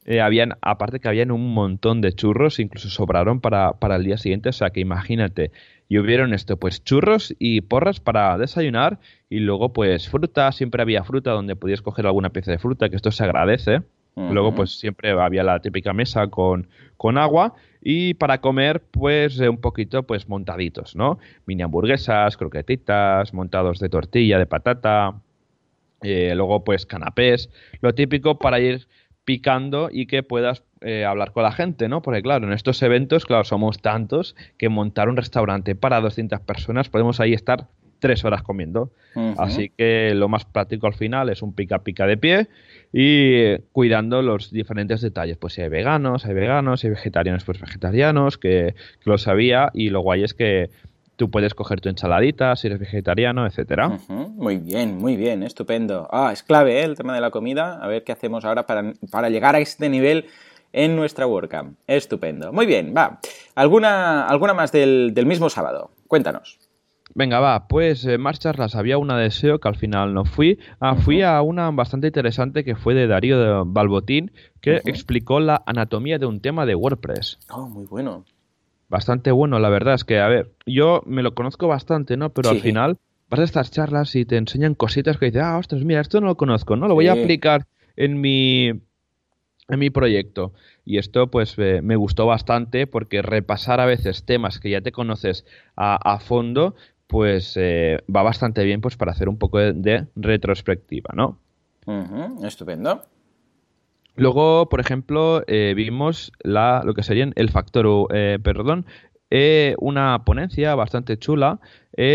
Eh, habían, aparte que habían un montón de churros, incluso sobraron para, para el día siguiente, o sea que imagínate, y hubieron esto, pues churros y porras para desayunar y luego pues fruta, siempre había fruta donde podías coger alguna pieza de fruta, que esto se agradece. Luego pues siempre había la típica mesa con, con agua y para comer pues un poquito pues montaditos, ¿no? Mini hamburguesas, croquetitas, montados de tortilla, de patata, eh, luego pues canapés, lo típico para ir picando y que puedas eh, hablar con la gente, ¿no? Porque claro, en estos eventos, claro, somos tantos que montar un restaurante para 200 personas podemos ahí estar tres horas comiendo. Así que lo más práctico al final es un pica pica de pie y cuidando los diferentes detalles. Pues si hay veganos, hay veganos, si hay vegetarianos, pues vegetarianos, que, que lo sabía. Y lo guay es que Tú puedes coger tu ensaladita si eres vegetariano, etcétera. Muy bien, muy bien, estupendo. Ah, es clave ¿eh? el tema de la comida. A ver qué hacemos ahora para, para llegar a este nivel en nuestra WordCamp. Estupendo. Muy bien, va. ¿Alguna, alguna más del, mismo sábado? Cuéntanos. Venga, va, pues eh, más charlas. Había una de SEO que al final no fui. Ah, fui a una bastante interesante que fue de Darío de Balbotín, que explicó la anatomía de un tema de WordPress. Oh, muy bueno bastante bueno, la verdad es que, a ver, yo me lo conozco bastante, ¿no? Pero al final vas a estas charlas y te enseñan cositas que dices, ah, ostras, mira, esto no lo conozco, ¿no? Lo voy a aplicar en mi, en mi proyecto. Y esto, pues, eh, me gustó bastante porque repasar a veces temas que ya te conoces a, fondo, pues eh, va bastante bien pues para hacer un poco de, retrospectiva, ¿no? Estupendo. Luego, por ejemplo, eh, vimos la, lo que serían el factor, eh, perdón, eh, una ponencia bastante chula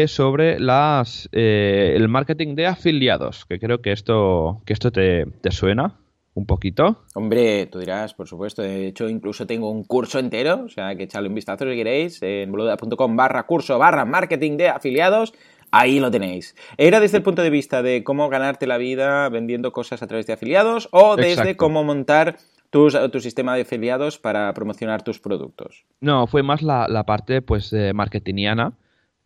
sobre las, el marketing de afiliados, que creo que esto, que esto te, suena un poquito. Hombre, tú dirás, por supuesto. De hecho, incluso tengo un curso entero, o sea, que echarle un vistazo si queréis, en boluda.com barra curso barra marketing de afiliados. Ahí lo tenéis. ¿Era desde el punto de vista de cómo ganarte la vida vendiendo cosas a través de afiliados o desde cómo montar tu, sistema de afiliados para promocionar tus productos? No, fue más la, parte pues marketingiana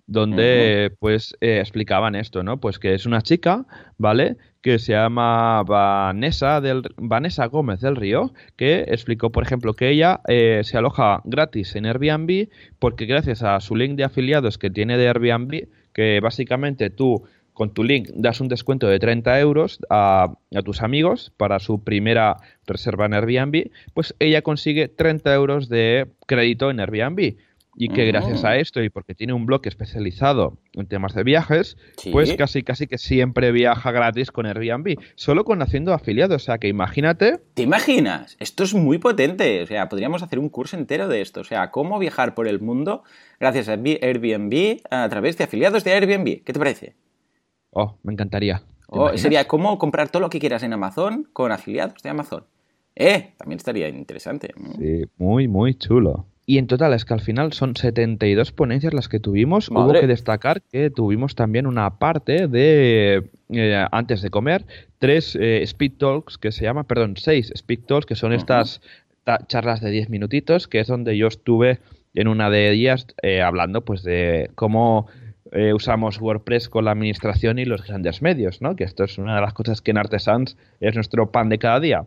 donde pues eh, explicaban esto, ¿no? Pues que es una chica, ¿vale? Que se llama Vanessa, del, Vanessa Gómez del Río, que explicó, por ejemplo, que ella eh, se aloja gratis en Airbnb porque gracias a su link de afiliados que tiene de Airbnb, que básicamente tú con tu link das un descuento de 30 euros a, tus amigos para su primera reserva en Airbnb, pues ella consigue 30 euros de crédito en Airbnb. Y que gracias a esto y porque tiene un blog especializado en temas de viajes, pues casi casi que siempre viaja gratis con Airbnb, solo con haciendo afiliados, o sea que imagínate. ¿Te imaginas? Esto es muy potente, o sea, podríamos hacer un curso entero de esto, o sea, cómo viajar por el mundo gracias a Airbnb a través de afiliados de Airbnb. ¿Qué te parece? Oh, me encantaría. Oh, sería cómo comprar todo lo que quieras en Amazon con afiliados de Amazon. Eh, también estaría interesante. Sí, muy, muy chulo. Y en total es que al final son 72 ponencias las que tuvimos. Hubo que destacar que tuvimos también una parte de, eh, antes de comer, tres eh, speed talks que se llama, perdón, seis speed talks que son estas charlas de 10 minutitos, que es donde yo estuve en una de ellas eh, hablando pues de cómo usamos WordPress con la administración y los grandes medios, ¿no? Que esto es una de las cosas que en Artesans es nuestro pan de cada día.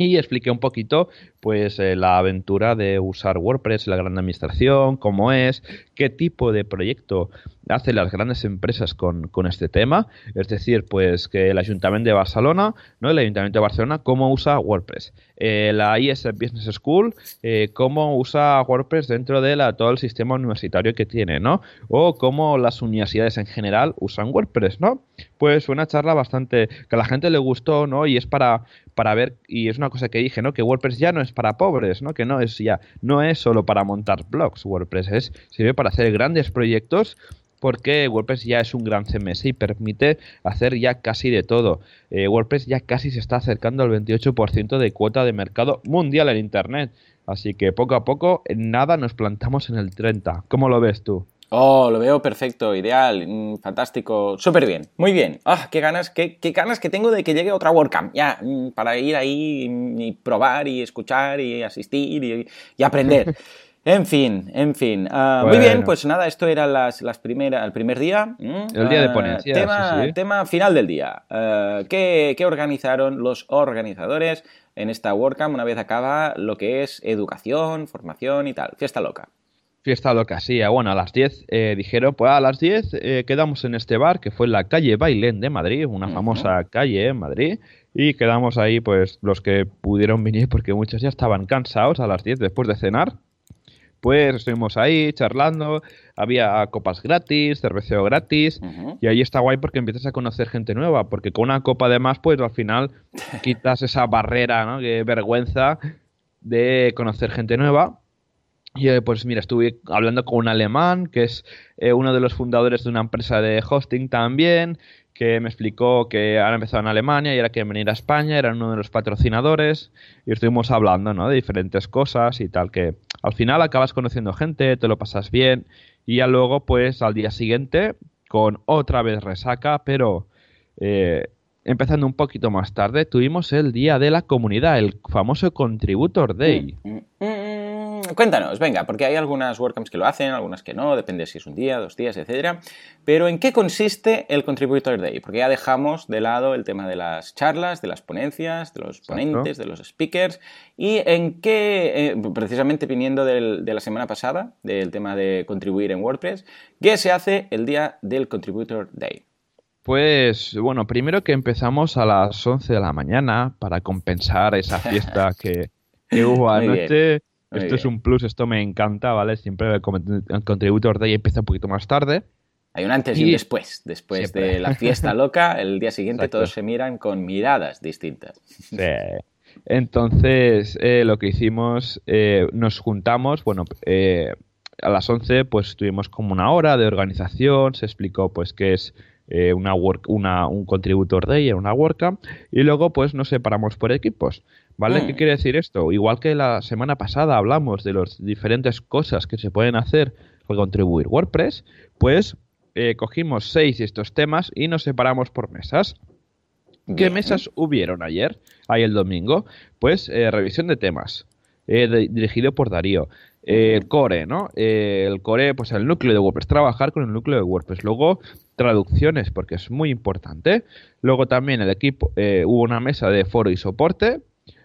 Y expliqué un poquito pues eh, la aventura de usar WordPress, la gran administración, cómo es, qué tipo de proyecto hacen las grandes empresas con, este tema. Es decir, pues que el Ayuntamiento de Barcelona, ¿no? El Ayuntamiento de Barcelona, cómo usa WordPress. Eh, la IS Business School, eh, cómo usa WordPress dentro de la, todo el sistema universitario que tiene, ¿no? O cómo las universidades en general usan WordPress, ¿no? Pues una charla bastante que a la gente le gustó, ¿no? Y es para, para ver, y es una cosa que dije, ¿no? Que WordPress ya no es para pobres, ¿no? Que no es ya, no es solo para montar blogs, WordPress es, sirve para hacer grandes proyectos porque WordPress ya es un gran CMS y permite hacer ya casi de todo. Eh, WordPress ya casi se está acercando al 28% de cuota de mercado mundial en Internet. Así que poco a poco, en nada nos plantamos en el 30. ¿Cómo lo ves tú? Oh, lo veo perfecto, ideal, mm, fantástico, súper bien, muy bien. Ah, qué ganas, qué, qué, ganas que tengo de que llegue otra WordCamp, ya, mm, para ir ahí y probar y escuchar y asistir y, aprender. En fin, en fin. Ah, muy bien, pues nada, esto era las, las primeras, el primer día. El día de ah, ponencia. Tema, tema final del día. Ah, ¿qué, ¿Qué organizaron los organizadores en esta WordCamp una vez acaba lo que es educación, formación y tal? Fiesta loca. Fiesta loca, sí. Bueno, a las 10 eh, dijeron, pues a las 10 eh, quedamos en este bar que fue en la calle Bailén de Madrid, una famosa calle en Madrid, y quedamos ahí pues los que pudieron venir porque muchos ya estaban cansados a las 10 después de cenar. Pues estuvimos ahí charlando, había copas gratis, cerveceo gratis, y ahí está guay porque empiezas a conocer gente nueva, porque con una copa de más, pues al final quitas esa barrera, ¿no? Que vergüenza de conocer gente nueva. Y eh, pues mira, estuve hablando con un alemán que es eh, uno de los fundadores de una empresa de hosting también, que me explicó que ahora empezado en Alemania y era que venir a España, era uno de los patrocinadores y estuvimos hablando ¿no? de diferentes cosas y tal, que al final acabas conociendo gente, te lo pasas bien y ya luego pues al día siguiente con otra vez resaca, pero eh, empezando un poquito más tarde tuvimos el Día de la Comunidad, el famoso Contributor Day. Mm, mm, mm, cuéntanos, venga, porque hay algunas WordCamps que lo hacen, algunas que no, depende si es un día, dos días, etcétera. Pero ¿en qué consiste el Contributor Day? Porque ya dejamos de lado el tema de las charlas, de las ponencias, de los ponentes, de los speakers. ¿Y en qué, eh, precisamente viniendo de la semana pasada, del tema de contribuir en WordPress, qué se hace el día del Contributor Day? Pues bueno, primero que empezamos a las 11 de la mañana para compensar esa fiesta que, hubo anoche. Esto es un plus, esto me encanta, ¿vale? Siempre el, Contributor Day empieza un poquito más tarde. Hay un antes y, un después. Después de la fiesta loca, el día siguiente todos se miran con miradas distintas. Sí. Entonces, eh, lo que hicimos, eh, nos juntamos, bueno, eh, a las 11 pues tuvimos como una hora de organización, se explicó pues qué es una, work, una un contributor day, una WordCamp, y luego pues nos separamos por equipos. ¿Vale? ¿Qué mm. quiere decir esto? Igual que la semana pasada hablamos de las diferentes cosas que se pueden hacer para contribuir WordPress, pues eh, cogimos seis de estos temas y nos separamos por mesas. ¿Qué mesas hubieron ayer? Ahí el domingo. Pues eh, revisión de temas. Eh, dirigido por Darío. el core, ¿no? el core, pues el núcleo de WordPress. Trabajar con el núcleo de WordPress. Luego, traducciones, porque es muy importante. Luego también el equipo, hubo una mesa de foro y soporte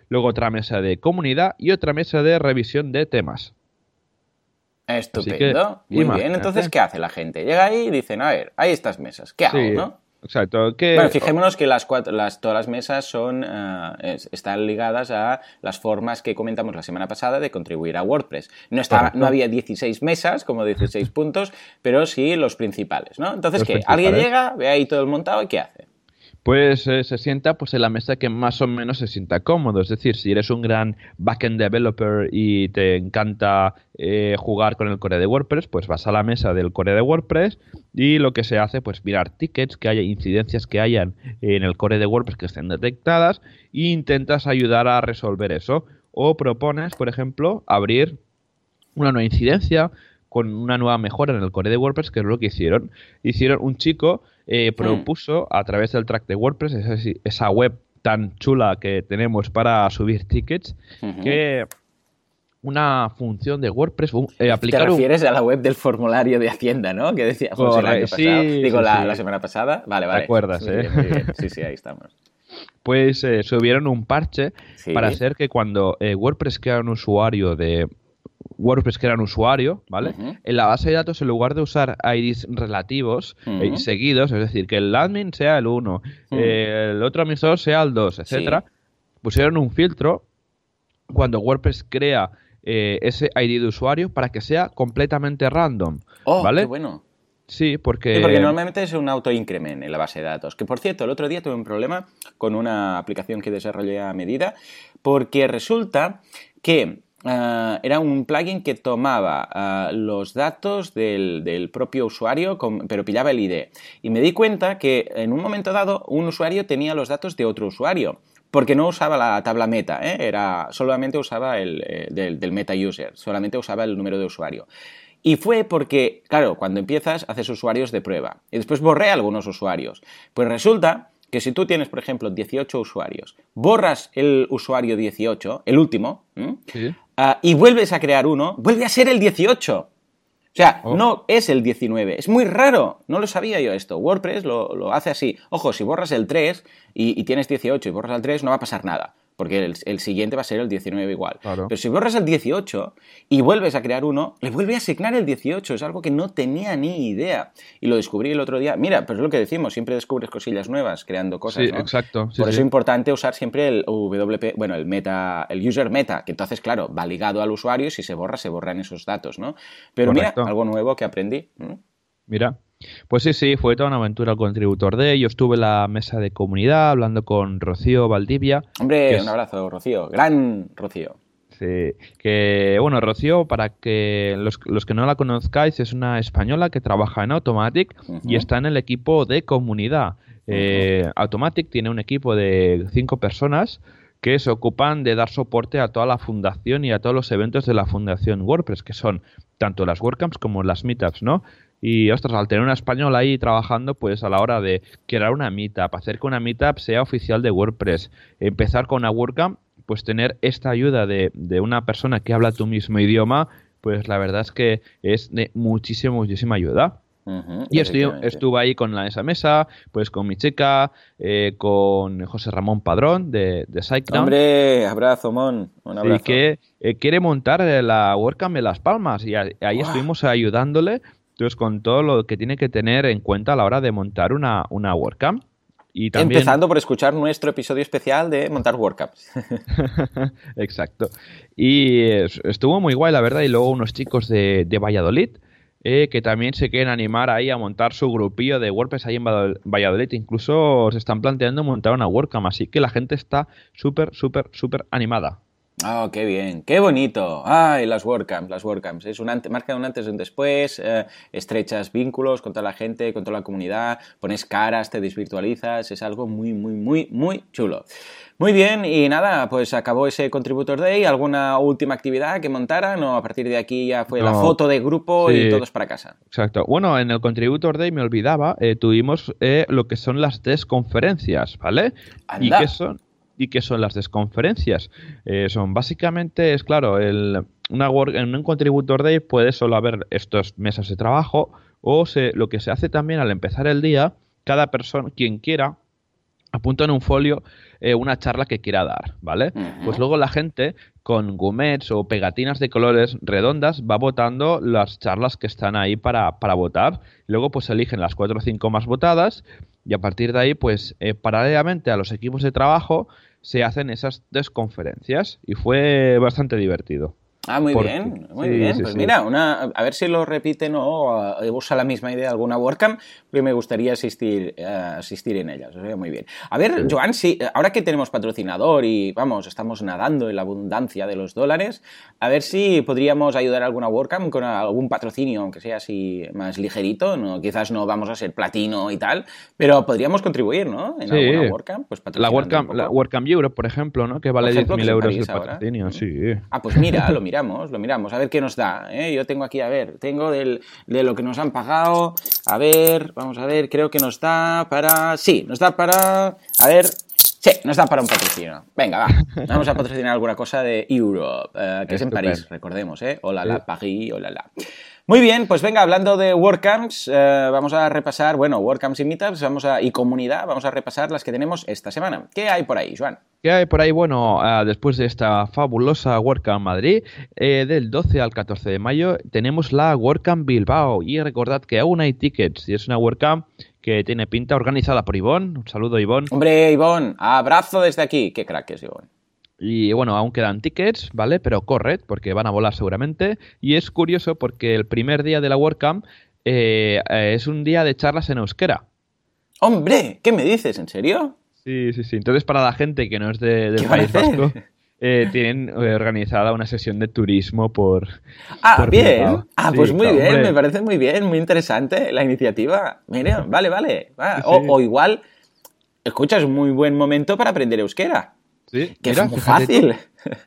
luego otra mesa de comunidad y otra mesa de revisión de temas. Estupendo. Muy bien. Entonces, ¿qué hace la gente? Llega ahí y dicen, a ver, hay estas mesas. ¿Qué hago, no? Exacto. Bueno, fijémonos que las, cuatro, las todas las mesas son, eh, están ligadas a las formas que comentamos la semana pasada de contribuir a WordPress. No, estaba, no había 16 mesas, como 16 puntos, pero sí los principales, ¿no? Entonces, ¿qué? Alguien llega, ve ahí todo el montado y ¿qué hace? Pues eh, se sienta pues en la mesa que más o menos se sienta cómodo. Es decir, si eres un gran backend developer y te encanta eh, jugar con el core de WordPress, pues vas a la mesa del core de WordPress y lo que se hace, pues mirar tickets que haya, incidencias que hayan en el core de WordPress que estén detectadas e intentas ayudar a resolver eso. O propones, por ejemplo, abrir una nueva incidencia, con una nueva mejora en el core de WordPress, que es lo que hicieron. Hicieron un chico, eh, propuso a través del track de WordPress, esa, web tan chula que tenemos para subir tickets, que una función de WordPress, eh, aplicar Te refieres a la web del formulario de Hacienda, ¿no? Que decía José el año pasado. Digo, la, semana pasada. Vale, vale. ¿Te acuerdas, eh? Sí, sí, ahí estamos. Pues eh, subieron un parche para hacer que cuando eh, WordPress crea un usuario de WordPress que era un usuario, ¿vale? En la base de datos, en lugar de usar IDs relativos y seguidos, es decir, que el admin sea el 1, el otro administrador sea el 2, etcétera, pusieron un filtro cuando WordPress crea eh, ese ID de usuario para que sea completamente random, oh, ¿vale? Qué bueno. Sí, porque... porque normalmente es un auto-increment en la base de datos. Que por cierto, el otro día tuve un problema con una aplicación que desarrollé a medida, porque resulta que ah, era un plugin que tomaba ah, los datos del, propio usuario, pero pillaba el ID. Y me di cuenta que en un momento dado un usuario tenía los datos de otro usuario porque no usaba la tabla meta, ¿eh? era, solamente usaba el eh, del, meta user, solamente usaba el número de usuario. Y fue porque, claro, cuando empiezas haces usuarios de prueba y después borré algunos usuarios. Pues resulta que si tú tienes, por ejemplo, 18 usuarios, borras el usuario 18, el último, ah, y vuelves a crear uno, vuelve a ser el 18. O sea, oh. no es el 19. Es muy raro. No lo sabía yo esto. WordPress lo, hace así. Ojo, si borras el 3 y, y, tienes 18 y borras el 3, no va a pasar nada porque el, siguiente va a ser el 19 igual. Pero si borras el 18 y vuelves a crear uno, le vuelve a asignar el 18. Es algo que no tenía ni idea. Y lo descubrí el otro día. Mira, pues es lo que decimos, siempre descubres cosillas nuevas creando cosas. Sí, exacto. Por eso es importante usar siempre el WP, bueno, el meta, el user meta, que entonces, claro, va ligado al usuario y si se borra, se borran esos datos, ¿no? Pero mira, algo nuevo que aprendí. Mira, pues sí, sí, fue toda una aventura el contributor de. Yo estuve en la mesa de comunidad hablando con Rocío Valdivia. Hombre, un abrazo, Rocío. Gran Rocío. Sí, que bueno, Rocío, para que los, que no la conozcáis, es una española que trabaja en Automatic y está en el equipo de comunidad. Eh, Automatic tiene un equipo de cinco personas que se ocupan de dar soporte a toda la fundación y a todos los eventos de la fundación WordPress, que son tanto las WordCamps como las Meetups, ¿no? Y, ostras, al tener una española ahí trabajando, pues a la hora de crear una meetup, hacer que una meetup sea oficial de WordPress, empezar con una WordCamp, pues tener esta ayuda de, una persona que habla tu mismo idioma, pues la verdad es que es de muchísima, muchísima ayuda. y estuve, ahí con la, esa mesa, pues con mi chica, eh, con José Ramón Padrón de, de Hombre, abrazo, Mon. Un abrazo. Y que eh, quiere montar la WordCamp de Las Palmas y ahí estuvimos ayudándole entonces, con todo lo que tiene que tener en cuenta a la hora de montar una, una WordCamp. Y también... Empezando por escuchar nuestro episodio especial de montar WordCamps. Exacto. Y estuvo muy guay, la verdad. Y luego unos chicos de, Valladolid, eh, que también se quieren animar ahí a montar su grupillo de WordPress ahí en Valladolid. Incluso se están planteando montar una WordCamp. Así que la gente está súper, súper, súper animada. Ah, qué bien, qué bonito. Ay, las WordCamps, las WordCamps. Es un marca un antes y un después, eh, estrechas vínculos con toda la gente, con toda la comunidad, pones caras, te desvirtualizas, es algo muy, muy, muy, muy chulo. Muy bien, y nada, pues acabó ese Contributor Day. ¿Alguna última actividad que montaran o a partir de aquí ya fue la foto de grupo y todos para casa? Exacto. Bueno, en el Contributor Day me olvidaba, eh, tuvimos eh, lo que son las desconferencias, ¿vale? ¿Y qué son? ¿Y qué son las desconferencias? Eh, son básicamente, es claro, el, una en un contributor day puede solo haber estos mesas de trabajo o se, lo que se hace también al empezar el día, cada persona, quien quiera, apunta en un folio eh, una charla que quiera dar, ¿vale? Pues luego la gente con gumets o pegatinas de colores redondas va votando las charlas que están ahí para, para votar. Luego pues eligen las cuatro o cinco más votadas y a partir de ahí pues eh, paralelamente a los equipos de trabajo se hacen esas desconferencias y fue bastante divertido. Ah, muy bien, muy bien. pues mira, una, a ver si lo repiten o usa la misma idea alguna WordCamp, porque me gustaría asistir, eh, asistir en ellas. muy bien. A ver, Joan, si, ahora que tenemos patrocinador y vamos, estamos nadando en la abundancia de los dólares, a ver si podríamos ayudar a alguna WordCamp con algún patrocinio, aunque sea así más ligerito. No, quizás no vamos a ser platino y tal, pero podríamos contribuir, ¿no? En alguna WordCamp. Pues la WordCamp, la WordCamp Europe, por ejemplo, ¿no? Que vale 10.000 euros de patrocinio, sí. Ah, pues mira, lo mira miramos, lo miramos, a ver qué nos da. ¿eh? Yo tengo aquí, a ver, tengo del, de lo que nos han pagado, a ver, vamos a ver, creo que nos da para... Sí, nos da para... A ver, Sí, nos da para un patrocinio. Venga, va. Vamos a patrocinar alguna cosa de Europe, eh, que es en París, recordemos, ¿eh? Hola, la, Paris, hola, la. Muy bien, pues venga, hablando de WordCamps, eh, vamos a repasar, bueno, WordCamps y Meetups vamos a, y comunidad, vamos a repasar las que tenemos esta semana. ¿Qué hay por ahí, Joan? ¿Qué hay por ahí? Bueno, ah, después de esta fabulosa WordCamp Madrid, eh, del 12 al 14 de mayo, tenemos la WordCamp Bilbao. Y recordad que aún hay tickets y es una WordCamp que tiene pinta organizada por Ivón. Un saludo, Ivón. Hombre, Ivón, abrazo desde aquí. Qué crack es, Ivón. Y bueno, aún quedan tickets, ¿vale? Pero corred, porque van a volar seguramente. Y es curioso porque el primer día de la WordCamp eh, es un día de charlas en euskera. ¡Hombre! ¿Qué me dices? ¿En serio? Sí, sí, sí. Entonces, para la gente que no es de, del País Vasco, eh, tienen eh, organizada una sesión de turismo por. Ah, bien. Ah, pues muy bien, me parece muy bien, muy interesante la iniciativa. Mire, vale, vale. O, o, igual, escucha, es un muy buen momento para aprender euskera. Sí, que es muy fácil.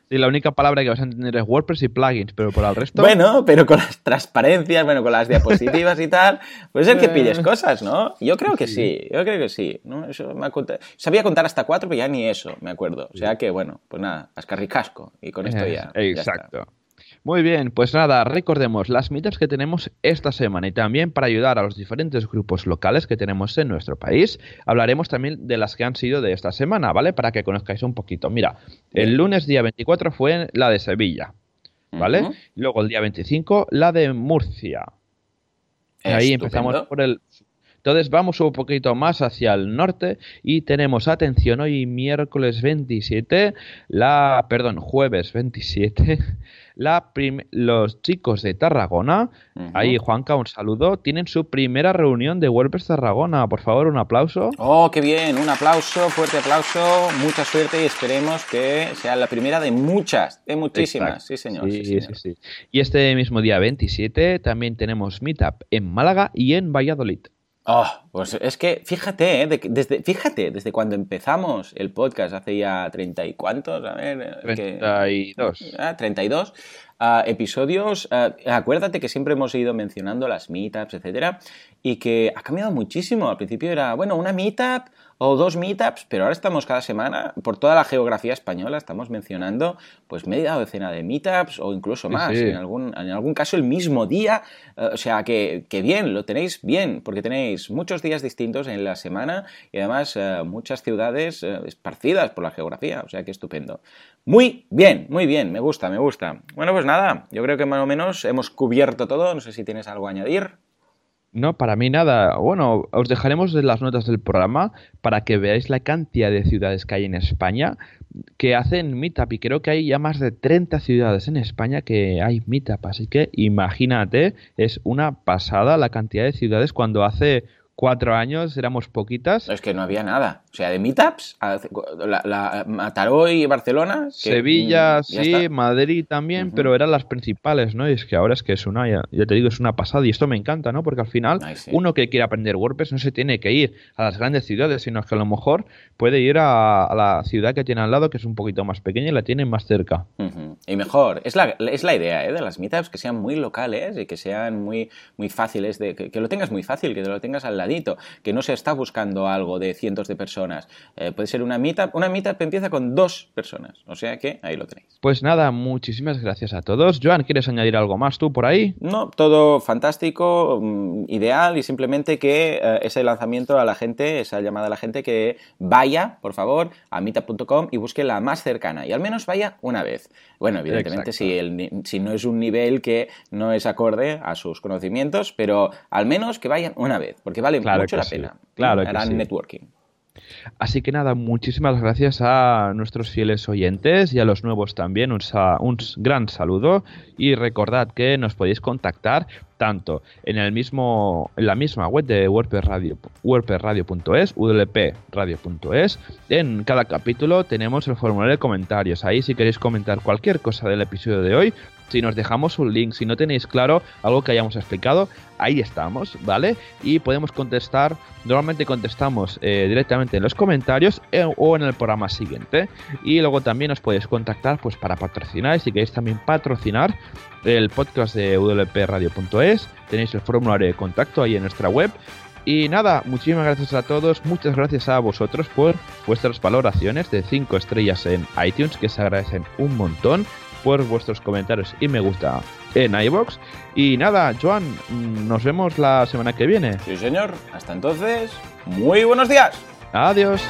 Sí, la única palabra que vas a entender es WordPress y plugins, pero por el resto. Bueno, pero con las transparencias, bueno, con las diapositivas y tal, es el que eh. pilles cosas, ¿no? Yo creo que sí, yo creo que sí. ¿no? Eso me Sabía contar hasta cuatro, pero ya ni eso, me acuerdo. O sea que, bueno, pues nada, cascarricasco. Y con esto ya. Exacto. Muy bien, pues nada, recordemos las meetups que tenemos esta semana y también para ayudar a los diferentes grupos locales que tenemos en nuestro país, hablaremos también de las que han sido de esta semana, ¿vale? Para que conozcáis un poquito. Mira, el lunes día 24 fue la de Sevilla, ¿vale? Luego el día 25 la de Murcia. Ahí empezamos por el entonces vamos un poquito más hacia el norte y tenemos, atención, hoy miércoles 27, la, perdón, jueves 27, la los chicos de Tarragona, ahí Juanca, un saludo, tienen su primera reunión de WordPress Tarragona. Por favor, un aplauso. Oh, qué bien, un aplauso, fuerte aplauso, mucha suerte y esperemos que sea la primera de muchas, de muchísimas. Sí señor, sí, sí, sí, Y este mismo día 27 también tenemos Meetup en Málaga y en Valladolid. Oh, pues es que fíjate, ¿eh? desde, fíjate, desde cuando empezamos el podcast, hace ya treinta y cuántos, a ver. 32. Eh, ah, 32 ah, episodios. Ah, acuérdate que siempre hemos ido mencionando las meetups, etcétera, y que ha cambiado muchísimo. Al principio era, bueno, una meetup o dos meetups, pero ahora estamos cada semana, por toda la geografía española, estamos mencionando pues media docena de meetups o incluso más, En, algún, en algún caso el mismo día, eh, o sea que, bien, lo tenéis bien, porque tenéis muchos días distintos en la semana y además eh, muchas ciudades eh, esparcidas por la geografía, o sea que estupendo. Muy bien, muy bien, me gusta, me gusta. Bueno, pues nada, yo creo que más o menos hemos cubierto todo, no sé si tienes algo a añadir. No, para mí nada. Bueno, os dejaremos las notas del programa para que veáis la cantidad de ciudades que hay en España que hacen Meetup y creo que hay ya más de 30 ciudades en España que hay Meetup. Así que imagínate, es una pasada la cantidad de ciudades cuando hace cuatro años éramos poquitas. Es que no había nada. O sea, de meetups, la, la Mataró y Barcelona. Sevilla, mm, sí, Madrid también, pero eran las principales, ¿no? Y es que ahora es que es una, ya, te digo, es una pasada y esto me encanta, ¿no? Porque al final, uno que quiere aprender WordPress no se tiene que ir a las grandes ciudades, sino que a lo mejor puede ir a, la ciudad que tiene al lado, que es un poquito más pequeña y la tiene más cerca. Y mejor, es la, es la idea ¿eh? de las meetups, que sean muy locales y que sean muy, muy fáciles, de, que, que lo tengas muy fácil, que te lo tengas al ladito, que no se está buscando algo de cientos de personas eh, puede ser una meetup. Una meetup empieza con dos personas. O sea que ahí lo tenéis. Pues nada, muchísimas gracias a todos. Joan, ¿quieres añadir algo más tú por ahí? No, todo fantástico, mm, ideal y simplemente que eh, ese lanzamiento a la gente, esa llamada a la gente que vaya, por favor, a meetup.com y busque la más cercana y al menos vaya una vez. Bueno, evidentemente si, el, si no es un nivel que no es acorde a sus conocimientos, pero al menos que vayan una vez, porque vale mucho la pena. Claro, Harán networking. Así que nada, muchísimas gracias a nuestros fieles oyentes y a los nuevos también. Un, un gran saludo y recordad que nos podéis contactar tanto en el mismo en la misma web de WordPress Radio WordPressRadio.es. En cada capítulo tenemos el formulario de comentarios. Ahí si queréis comentar cualquier cosa del episodio de hoy, si nos dejamos un link, si no tenéis claro algo que hayamos explicado, ahí estamos, ¿vale? Y podemos contestar, normalmente contestamos eh, directamente en los comentarios eh, o en el programa siguiente. Y luego también os podéis contactar pues para patrocinar, si queréis también patrocinar el podcast de wpradio.es, tenéis el formulario de contacto ahí en nuestra web. Y nada, muchísimas gracias a todos, muchas gracias a vosotros por vuestras valoraciones de 5 estrellas en iTunes, que se agradecen un montón por vuestros comentarios y me gusta en iBox. Y nada, Joan, nos vemos la semana que viene. Sí, señor. Hasta entonces, muy buenos días. Adiós.